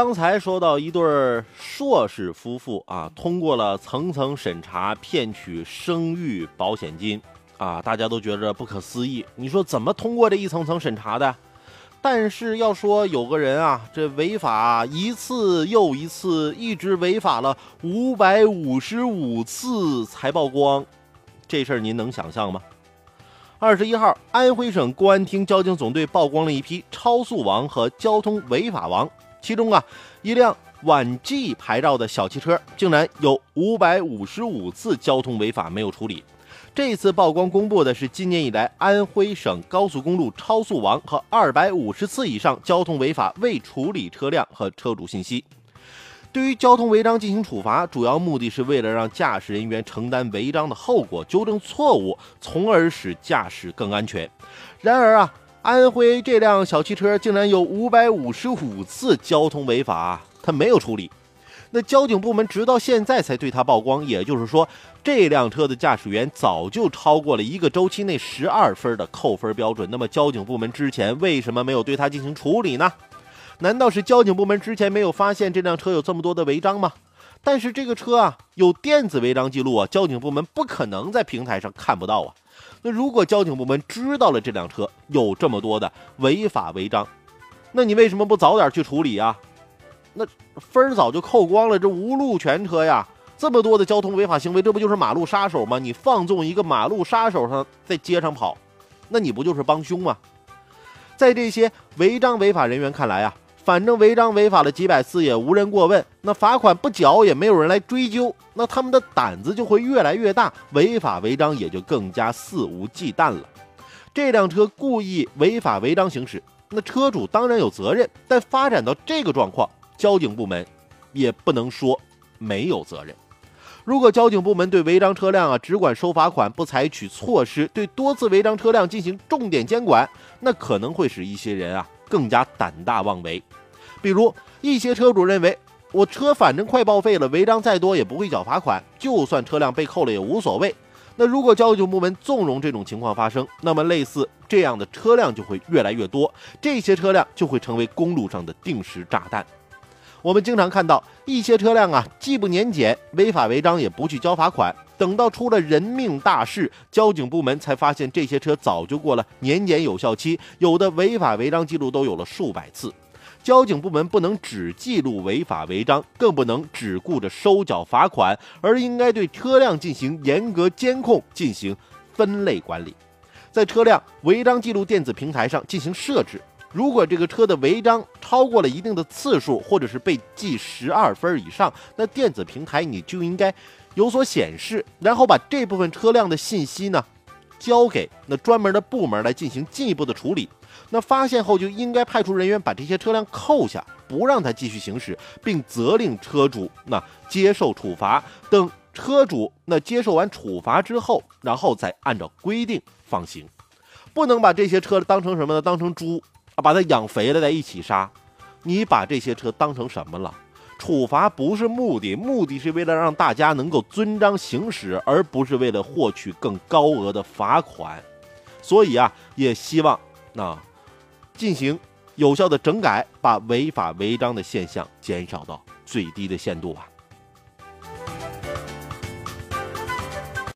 刚才说到一对硕士夫妇啊，通过了层层审查骗取生育保险金啊，大家都觉着不可思议。你说怎么通过这一层层审查的？但是要说有个人啊，这违法一次又一次，一直违法了五百五十五次才曝光，这事儿您能想象吗？二十一号，安徽省公安厅交警总队曝光了一批超速王和交通违法王。其中啊，一辆皖 G 牌照的小汽车竟然有五百五十五次交通违法没有处理。这次曝光公布的是今年以来安徽省高速公路超速王和二百五十次以上交通违法未处理车辆和车主信息。对于交通违章进行处罚，主要目的是为了让驾驶人员承担违章的后果，纠正错误，从而使驾驶更安全。然而啊。安徽这辆小汽车竟然有五百五十五次交通违法，他没有处理。那交警部门直到现在才对他曝光，也就是说，这辆车的驾驶员早就超过了一个周期内十二分的扣分标准。那么，交警部门之前为什么没有对他进行处理呢？难道是交警部门之前没有发现这辆车有这么多的违章吗？但是这个车啊，有电子违章记录啊，交警部门不可能在平台上看不到啊。那如果交警部门知道了这辆车有这么多的违法违章，那你为什么不早点去处理啊？那分早就扣光了，这无路全车呀，这么多的交通违法行为，这不就是马路杀手吗？你放纵一个马路杀手上在街上跑，那你不就是帮凶吗？在这些违章违法人员看来啊。反正违章违法了几百次也无人过问，那罚款不缴也没有人来追究，那他们的胆子就会越来越大，违法违章也就更加肆无忌惮了。这辆车故意违法违章行驶，那车主当然有责任，但发展到这个状况，交警部门也不能说没有责任。如果交警部门对违章车辆啊只管收罚款，不采取措施对多次违章车辆进行重点监管，那可能会使一些人啊更加胆大妄为。比如一些车主认为，我车反正快报废了，违章再多也不会缴罚款，就算车辆被扣了也无所谓。那如果交警部门纵容这种情况发生，那么类似这样的车辆就会越来越多，这些车辆就会成为公路上的定时炸弹。我们经常看到一些车辆啊，既不年检，违法违章也不去交罚款，等到出了人命大事，交警部门才发现这些车早就过了年检有效期，有的违法违章记录都有了数百次。交警部门不能只记录违法违章，更不能只顾着收缴罚款，而应该对车辆进行严格监控，进行分类管理，在车辆违章记录电子平台上进行设置。如果这个车的违章超过了一定的次数，或者是被记十二分以上，那电子平台你就应该有所显示，然后把这部分车辆的信息呢，交给那专门的部门来进行进一步的处理。那发现后就应该派出人员把这些车辆扣下，不让他继续行驶，并责令车主那接受处罚。等车主那接受完处罚之后，然后再按照规定放行。不能把这些车当成什么呢？当成猪啊，把它养肥了在一起杀。你把这些车当成什么了？处罚不是目的，目的是为了让大家能够遵章行驶，而不是为了获取更高额的罚款。所以啊，也希望那。进行有效的整改，把违法违章的现象减少到最低的限度吧。